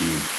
you